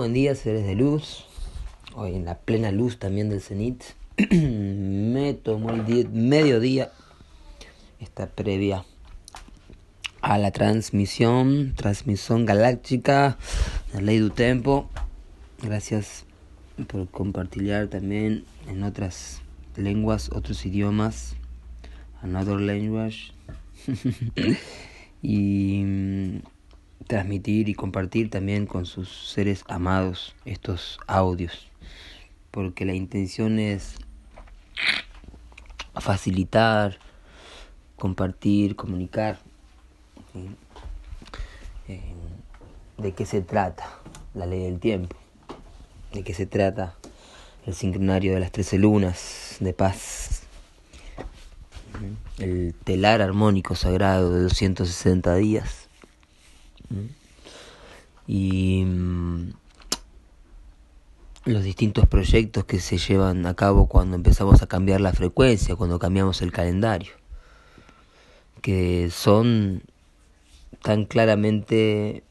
buen día, seres de luz. Hoy en la plena luz también del cenit. Me tomó el mediodía, esta previa a la transmisión, transmisión galáctica la ley del tiempo. Gracias por compartir también en otras lenguas, otros idiomas, another language. y mm, transmitir y compartir también con sus seres amados estos audios, porque la intención es facilitar, compartir, comunicar. Eh, ¿De qué se trata la ley del tiempo? ¿De qué se trata el sincronario de las trece lunas de paz? El telar armónico sagrado de 260 días y mm, los distintos proyectos que se llevan a cabo cuando empezamos a cambiar la frecuencia, cuando cambiamos el calendario, que son tan claramente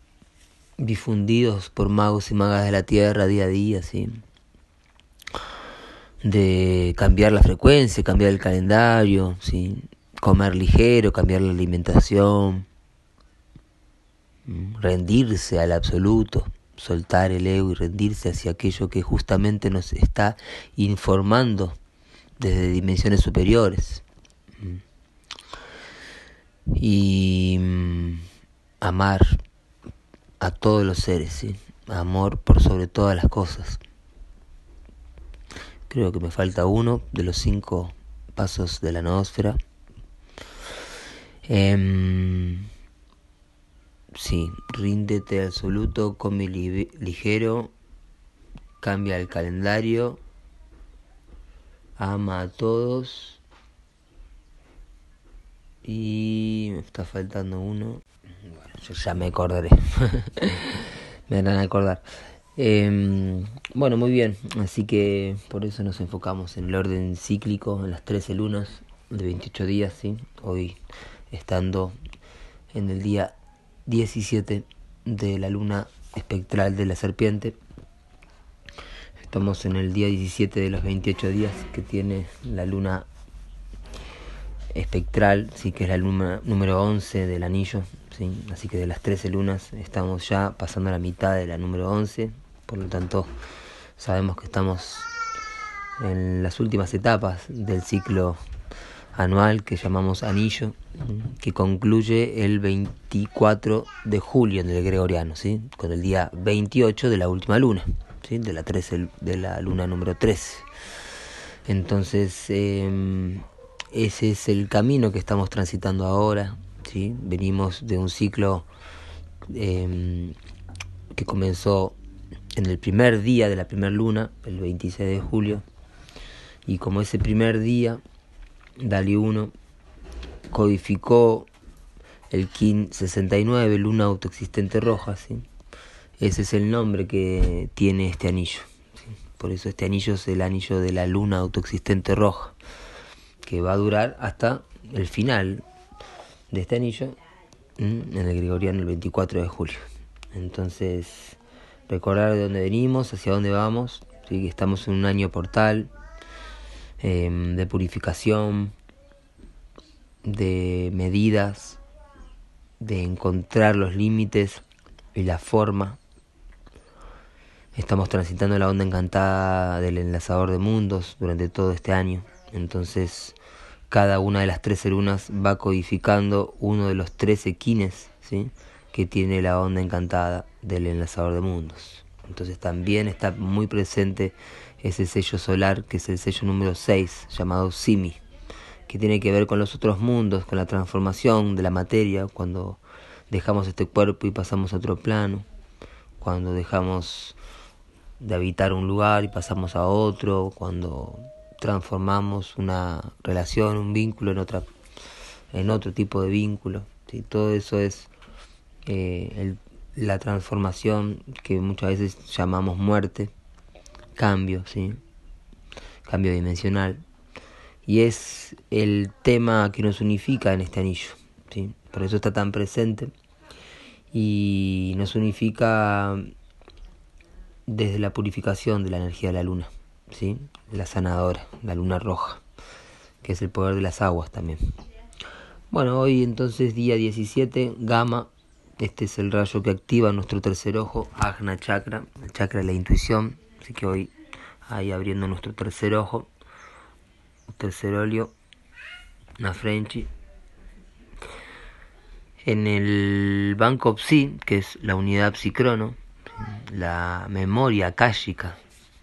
difundidos por magos y magas de la tierra día a día, ¿sí? de cambiar la frecuencia, cambiar el calendario, ¿sí? comer ligero, cambiar la alimentación, rendirse al absoluto, soltar el ego y rendirse hacia aquello que justamente nos está informando desde dimensiones superiores. Y mm, amar a todos los seres, amor por sobre todas las cosas. Creo que me falta uno de los cinco pasos de la noósfera. Em, Sí, ríndete absoluto, come ligero, cambia el calendario, ama a todos y me está faltando uno. Bueno, yo ya me acordaré. me a acordar. Em, bueno, muy bien, así que por eso nos enfocamos en el orden cíclico, en las 13 lunas de 28 días, ¿sí? Hoy estando en el día 17 de la luna espectral de la serpiente. Estamos en el día 17 de los 28 días que tiene la luna espectral, sí que es la luna número 11 del anillo, ¿sí? así que de las 13 lunas estamos ya pasando a la mitad de la número 11, por lo tanto sabemos que estamos en las últimas etapas del ciclo anual que llamamos anillo, que concluye el 24 de julio en el gregoriano, ¿sí? con el día 28 de la última luna, ¿sí? de, la 13, de la luna número 13. Entonces, em, ese es el camino que estamos transitando ahora. ¿sí? Venimos de un ciclo em, que comenzó en el primer día de la primera luna, el 26 de julio, y como ese primer día Dali 1 codificó el KIN 69, luna autoexistente roja, ¿sí? Ese es el nombre que tiene este anillo. Por eso este anillo es el anillo de la luna autoexistente roja, que va a durar hasta el final de este anillo en el Gregoriano el 24 de julio. Entonces, recordar de dónde venimos, hacia dónde vamos, estamos en un año portal, Em, de purificación, de medidas, de encontrar los límites y la forma. Estamos transitando la onda encantada del enlazador de mundos durante todo este año. Entonces, cada una de las tres lunas va codificando uno de los tres equines ¿sí? que tiene la onda encantada del enlazador de mundos. Entonces también está muy presente ese sello solar que es el sello número 6 llamado Simi, que tiene que ver con los otros mundos, con la transformación de la materia, cuando dejamos este cuerpo y pasamos a otro plano, cuando dejamos de habitar un lugar y pasamos a otro, cuando transformamos una relación, un vínculo en otra en otro tipo de vínculo. Todo eso es eh, la transformación que muchas veces llamamos muerte cambio, ¿sí? Cambio dimensional. Y es el tema que nos unifica en este anillo, ¿sí? Por eso está tan presente. Y nos unifica desde la purificación de la energía de la luna, ¿sí? la sanadora, la luna roja, que es el poder de las aguas también. Bueno, hoy entonces día 17, Gama, este es el rayo que activa nuestro tercer ojo, Agna Chakra, el chakra de la intuición, así que hoy ahí abriendo nuestro tercer ojo, tercer óleo, una Frenchy. En el Banco Psi, que es la unidad psicrono, la memoria akáshica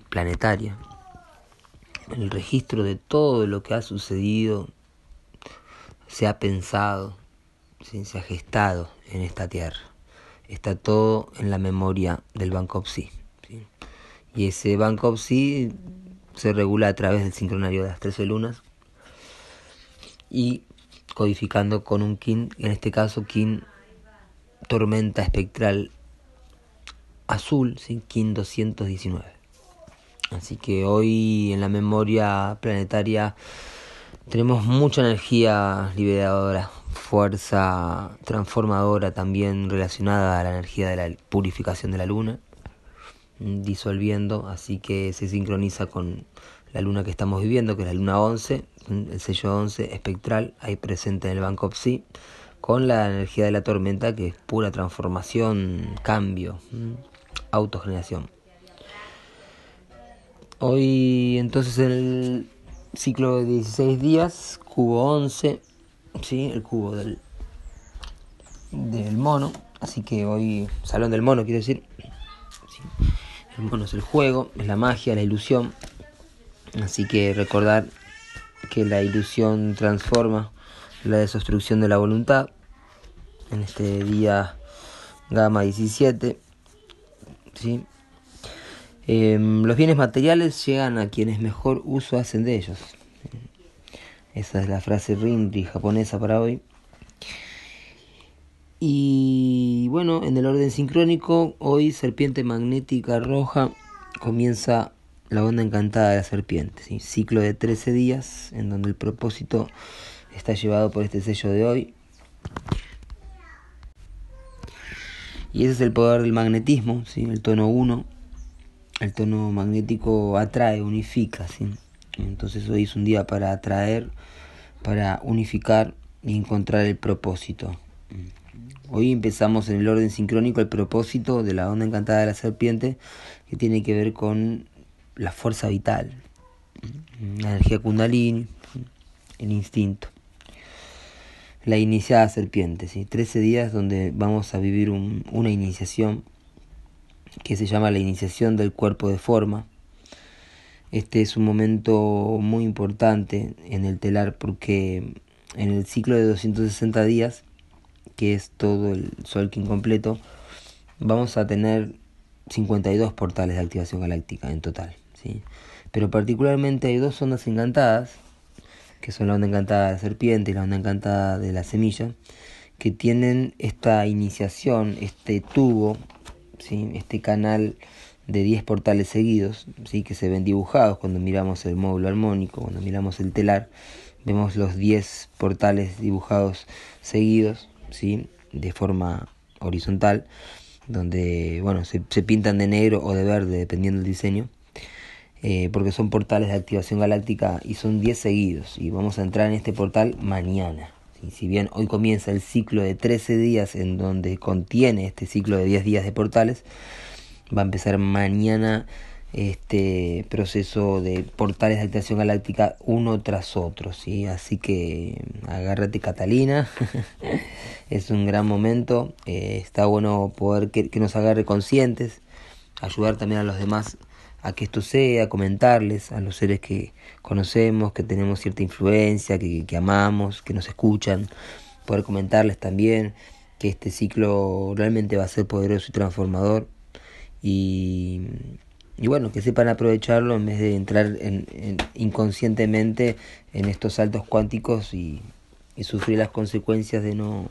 planetaria, el registro de todo lo que ha sucedido, se ha pensado, se ha gestado en esta tierra. Está todo en la memoria del Banco Psi. Y ese Banco Psi se regula a través del sincronario de las 13 lunas y codificando con un kin, en este caso kin tormenta espectral azul, ¿sí? kin 219. Así que hoy en la memoria planetaria tenemos mucha energía liberadora, fuerza transformadora también relacionada a la energía de la purificación de la luna, disolviendo, así que se sincroniza con la luna que estamos viviendo, que es la luna 11, el sello 11 espectral, ahí presente en el Banco Psi, con la energía de la tormenta, que es pura transformación, cambio, autogeneración. Hoy entonces el ciclo de 16 días, cubo 11, ¿sí? el cubo del, del mono, así que hoy, salón del mono quiero decir, mono es el juego, es la magia, la ilusión, así que recordar que la ilusión transforma la desobstrucción de la voluntad, en este día gama 17, ¿sí? Em, los bienes materiales llegan a quienes mejor uso hacen de ellos. Esa es la frase Rinri japonesa para hoy. Y bueno, en el orden sincrónico, hoy serpiente magnética roja comienza la onda encantada de la serpiente. Ciclo de 13 días en donde el propósito está llevado por este sello de hoy. Y ese es el poder del magnetismo, ¿sí? el tono 1 el tono magnético atrae, unifica, ¿sí? Entonces hoy es un día para atraer, para unificar y encontrar el propósito. Hoy empezamos en el orden sincrónico el propósito de la onda encantada de la serpiente que tiene que ver con la fuerza vital, la energía kundalini, el instinto. La iniciada serpiente, ¿sí? 13 días donde vamos a vivir una iniciación que se llama la iniciación del cuerpo de forma. Este es un momento muy importante en el telar porque en el ciclo de 260 días, que es todo el Solkin completo, vamos a tener 52 portales de activación galáctica en total. ¿sí? Pero particularmente hay dos ondas encantadas, que son la onda encantada de la serpiente y la onda encantada de la semilla, que tienen esta iniciación, este tubo este canal de 10 portales seguidos, ¿sí? que se ven dibujados cuando miramos el módulo armónico, cuando miramos el telar, vemos los 10 portales dibujados seguidos, ¿sí? de forma horizontal, donde bueno, se, pintan de negro o de verde dependiendo del diseño, eh, porque son portales de activación galáctica y son 10 seguidos, y vamos a entrar en este portal mañana. Si bien hoy comienza el ciclo de 13 días en donde contiene este ciclo de 10 días de portales, va a empezar mañana este proceso de portales de activación galáctica uno tras otro, ¿sí? Así que agárrate Catalina, es un gran momento, eh, está bueno poder que, nos agarre conscientes, ayudar también a los demás a que esto sea, comentarles a los seres que conocemos, que tenemos cierta influencia, que, que amamos, que nos escuchan, poder comentarles también que este ciclo realmente va a ser poderoso y transformador. Y, y bueno, que sepan aprovecharlo en vez de entrar en, inconscientemente en estos saltos cuánticos y, y sufrir las consecuencias de no,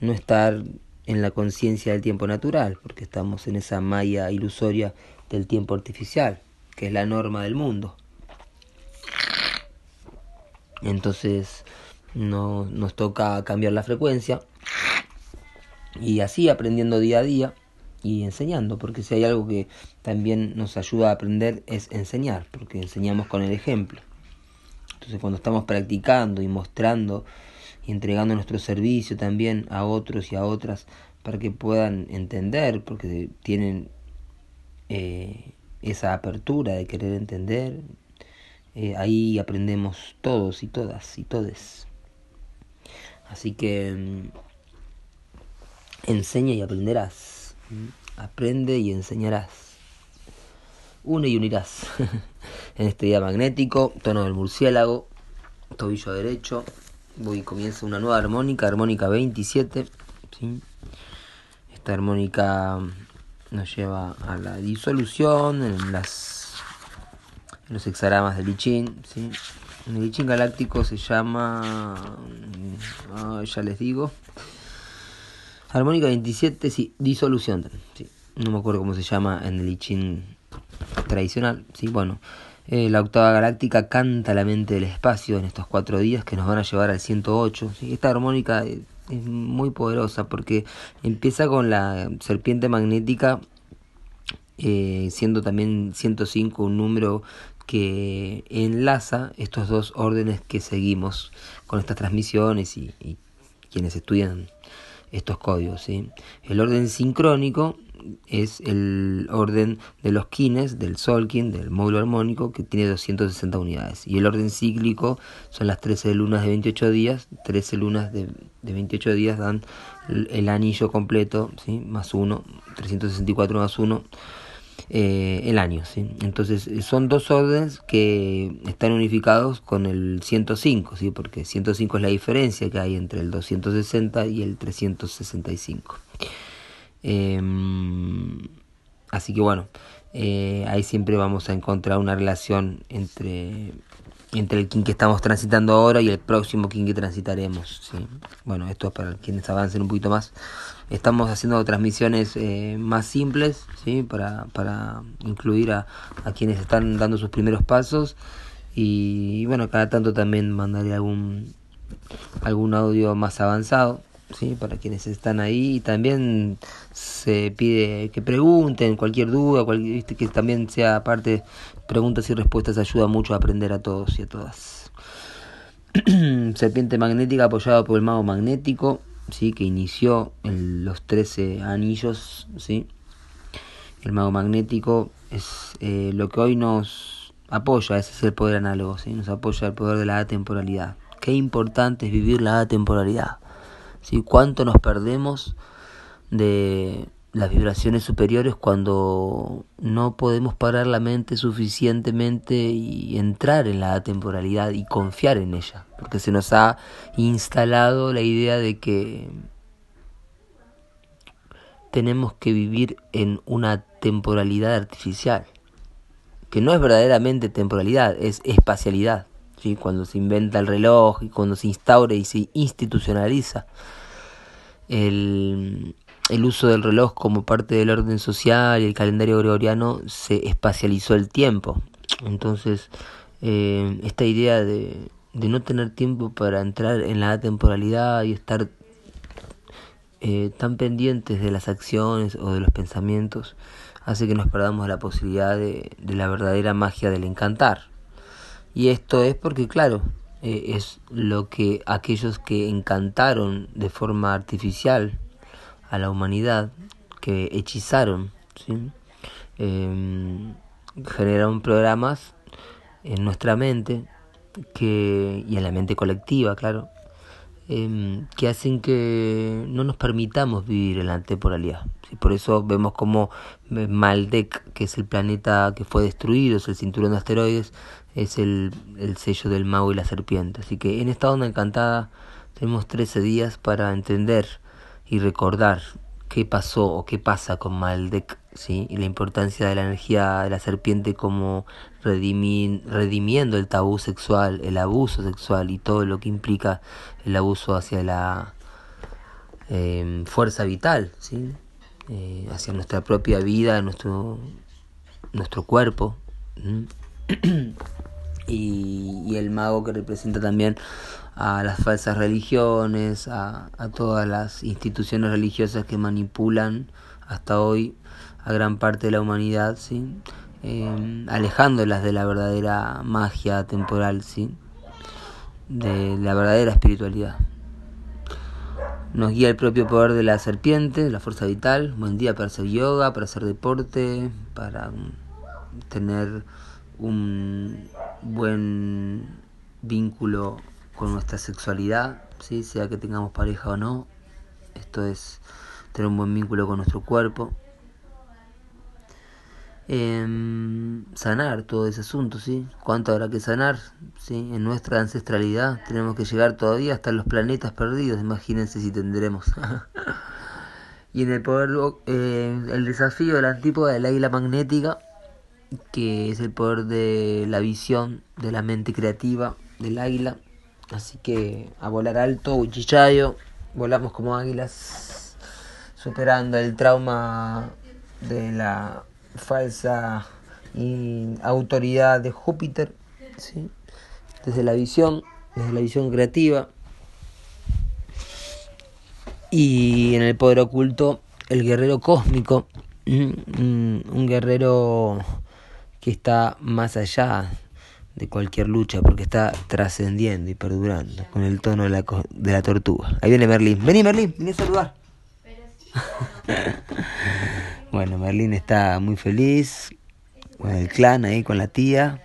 no estar en la conciencia del tiempo natural, porque estamos en esa malla ilusoria del tiempo artificial, que es la norma del mundo. Entonces no, nos toca cambiar la frecuencia y así aprendiendo día a día y enseñando, porque si hay algo que también nos ayuda a aprender es enseñar, porque enseñamos con el ejemplo. Entonces cuando estamos practicando y mostrando y entregando nuestro servicio también a otros y a otras para que puedan entender, porque tienen eh, esa apertura de querer entender, eh, ahí aprendemos todos y todas y todes. Así que mm, enseña y aprenderás. Aprende y enseñarás. Une y unirás. en este día magnético, tono del murciélago, tobillo derecho. Voy comienza una nueva armónica, armónica 27. Esta armónica nos lleva a la disolución en las en los hexagramas del Lichin. ¿sí? En el Lichin galáctico se llama. Ah, ya les digo. Armónica 27, sí, disolución. Sí. No me acuerdo cómo se llama en el Lichin tradicional. Sí, bueno. Eh, la octava galáctica canta la mente del espacio en estos cuatro días que nos van a llevar al 108. ¿sí? Esta armónica es, muy poderosa porque empieza con la serpiente magnética, eh, siendo también 105 un número que enlaza estos dos órdenes que seguimos con estas transmisiones y quienes estudian estos códigos. ¿sí? El orden sincrónico es el orden de los kines, del solkin, del módulo armónico, que tiene 260 unidades. Y el orden cíclico son las 13 lunas de 28 días. 13 lunas de, de 28 días dan el, anillo completo, ¿sí? más 1, 364 más 1 eh, el año. ¿sí? Entonces eh, son dos órdenes que están unificados con el 105, ¿sí? porque 105 es la diferencia que hay entre el 260 y el 365. Eh, así que bueno, eh, ahí siempre vamos a encontrar una relación entre entre el king que estamos transitando ahora y el próximo king que transitaremos. ¿sí? Bueno, esto es para quienes avancen un poquito más. Estamos haciendo transmisiones eh, más simples ¿sí? para, para incluir a, a quienes están dando sus primeros pasos. Y, bueno, cada tanto también mandaré algún, algún audio más avanzado. ¿sí? para quienes están ahí y también se pide que pregunten cualquier duda cualquier, que también sea parte preguntas y respuestas ayuda mucho a aprender a todos y a todas. Serpiente magnética apoyado por el mago magnético sí que inició los 13 anillos sí el mago magnético es eh, lo que hoy nos apoya ese es el poder análogo sí nos apoya el poder de la atemporalidad. Qué importante es vivir la atemporalidad ¿sí? ¿Cuánto nos perdemos de las vibraciones superiores cuando no podemos parar la mente suficientemente y entrar en la temporalidad y confiar en ella? Porque se nos ha instalado la idea de que tenemos que vivir en una temporalidad artificial, que no es verdaderamente temporalidad, es espacialidad. ¿sí? Cuando se inventa el reloj y cuando se instaura y se institucionaliza el, el uso del reloj como parte del orden social y el calendario gregoriano se espacializó el tiempo. Entonces, eh, esta idea de, de, no tener tiempo para entrar en la temporalidad y estar eh, tan pendientes de las acciones o de los pensamientos hace que nos perdamos la posibilidad de, de la verdadera magia del encantar. Y esto es porque, claro, eh, es lo que aquellos que encantaron de forma artificial a la humanidad, que hechizaron, ¿sí? Em, generaron programas en nuestra mente y en la mente colectiva, claro, em, que hacen que no nos permitamos vivir en la temporalidad. Por eso vemos como Maldek, que es el planeta que fue destruido, es el cinturón de asteroides, es el, el sello del mago y la serpiente. Así que en esta onda encantada tenemos 13 días para entender y recordar qué pasó o qué pasa con Maldek, ¿sí? y la importancia de la energía de la serpiente como redimiendo el tabú sexual, el abuso sexual y todo lo que implica el abuso hacia la eh, fuerza vital, ¿sí? Eh, hacia nuestra propia vida, nuestro, nuestro cuerpo. y, el mago que representa también a las falsas religiones, a, a todas las instituciones religiosas que manipulan hasta hoy a gran parte de la humanidad, ¿sí? Eh, alejándolas de la verdadera magia temporal, ¿sí? de la verdadera espiritualidad. Nos guía el propio poder de la serpiente, la fuerza vital, buen día para hacer yoga, para hacer deporte, para tener un buen vínculo con nuestra sexualidad, ¿sí? sea que tengamos pareja o no. Esto es tener un buen vínculo con nuestro cuerpo. Eh, sanar todo ese asunto, ¿sí? ¿Cuánto habrá que sanar? ¿sí? En nuestra ancestralidad tenemos que llegar todavía hasta los planetas perdidos, imagínense si tendremos. y en el poder, eh, el desafío de la antípoda del águila magnética, que es el poder de la visión, de la mente creativa del águila. Así que a volar alto, Uchichayo, volamos como águilas, superando el trauma de la falsa autoridad de Júpiter, desde la visión, desde la visión creativa. Y en el poder oculto, el guerrero cósmico, un guerrero que está más allá de cualquier lucha porque está trascendiendo y perdurando con el tono de la, de la tortuga. Ahí viene Merlín. Vení Merlín, vení a saludar. Bueno, Merlín está muy feliz con el clan ahí, con la tía,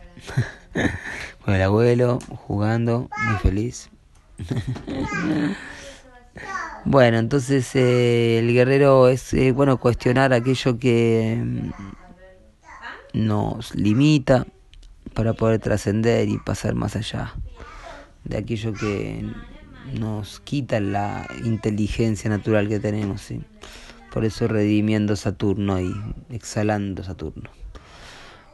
con el abuelo, jugando, muy feliz. bueno, entonces eh, el guerrero es eh, bueno cuestionar aquello que mm, nos limita para poder trascender y pasar más allá de aquello que nos quita la inteligencia natural que tenemos. ¿sí? Por eso redimiendo Saturno y exhalando Saturno.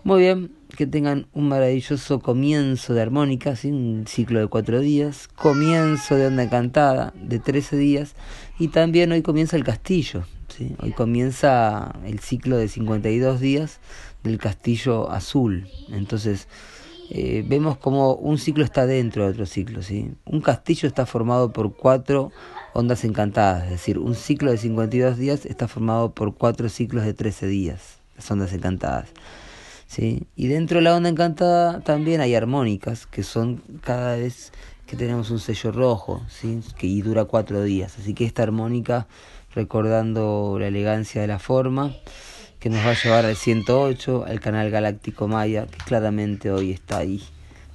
Muy bien, que tengan un maravilloso comienzo de armónica, un ciclo de cuatro días, comienzo de onda encantada de trece días y también hoy comienza el castillo, ¿sí? hoy comienza el ciclo de 52 días del castillo azul. Entonces, eh, vemos como un ciclo está dentro de otro ciclo. ¿sí? Un castillo está formado por cuatro ondas encantadas, es decir, un ciclo de 52 días está formado por cuatro ciclos de 13 días, las ondas encantadas. ¿Sí? Y dentro de la onda encantada también hay armónicas, que son cada vez que tenemos un sello rojo, ¿sí? que y dura cuatro días. Así que esta armónica, recordando la elegancia de la forma, que nos va a llevar al 108, al canal galáctico Maya, que claramente hoy está ahí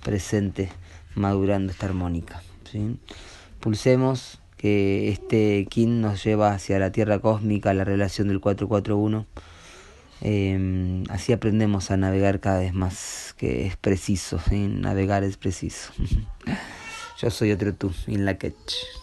presente, madurando esta armónica. ¿sí? Pulsemos que este Kin nos lleva hacia la Tierra cósmica, la relación del 441. Eh, así aprendemos a navegar cada vez más, que es preciso, navegar es preciso. Yo soy otro tú, in la catch.